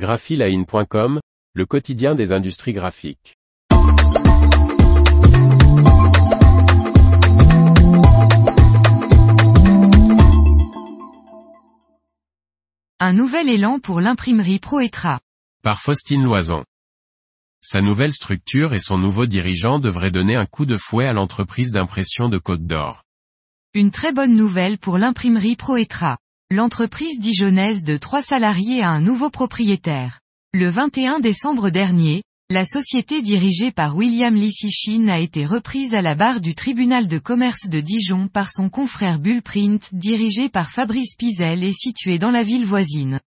graphiline.com, le quotidien des industries graphiques. Un nouvel élan pour l'imprimerie Proetra. Par Faustine Loison. Sa nouvelle structure et son nouveau dirigeant devraient donner un coup de fouet à l'entreprise d'impression de Côte d'Or. Une très bonne nouvelle pour l'imprimerie Proetra. L'entreprise dijonnaise de trois salariés a un nouveau propriétaire. Le 21 décembre dernier, la société dirigée par William Lissichin a été reprise à la barre du tribunal de commerce de Dijon par son confrère Bullprint dirigé par Fabrice Pizel et situé dans la ville voisine.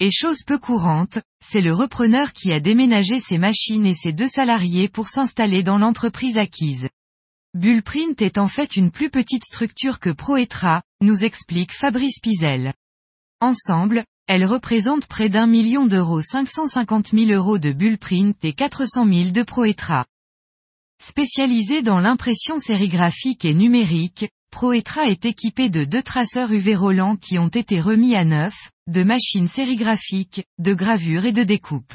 Et chose peu courante, c'est le repreneur qui a déménagé ses machines et ses deux salariés pour s'installer dans l'entreprise acquise. Bullprint est en fait une plus petite structure que Proetra, nous explique Fabrice Pizel. Ensemble, elles représentent près d'un million d'euros 550 000 euros de Bullprint et 400 000 de Proetra. Spécialisé dans l'impression sérigraphique et numérique, Proetra est équipé de deux traceurs UV Roland qui ont été remis à neuf, de machines sérigraphiques, de gravure et de découpe.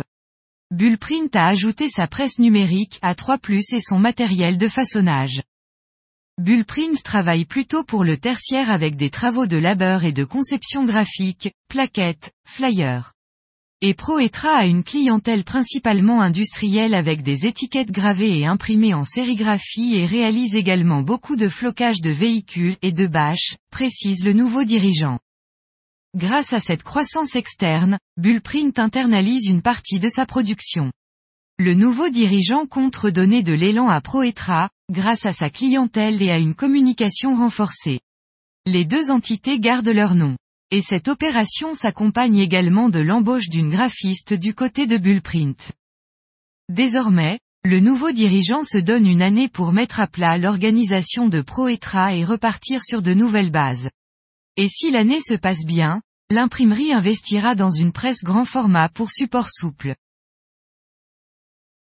Bullprint a ajouté sa presse numérique A3+, et son matériel de façonnage. Bullprint travaille plutôt pour le tertiaire avec des travaux de labeur et de conception graphique, plaquettes, flyers. Et Proetra a une clientèle principalement industrielle avec des étiquettes gravées et imprimées en sérigraphie et réalise également beaucoup de flocage de véhicules et de bâches, précise le nouveau dirigeant. Grâce à cette croissance externe, Bullprint internalise une partie de sa production. Le nouveau dirigeant compte redonner de l'élan à Proetra, grâce à sa clientèle et à une communication renforcée. Les deux entités gardent leur nom. Et cette opération s'accompagne également de l'embauche d'une graphiste du côté de Bullprint. Désormais, le nouveau dirigeant se donne une année pour mettre à plat l'organisation de Proetra et repartir sur de nouvelles bases. Et si l'année se passe bien, l'imprimerie investira dans une presse grand format pour support souple.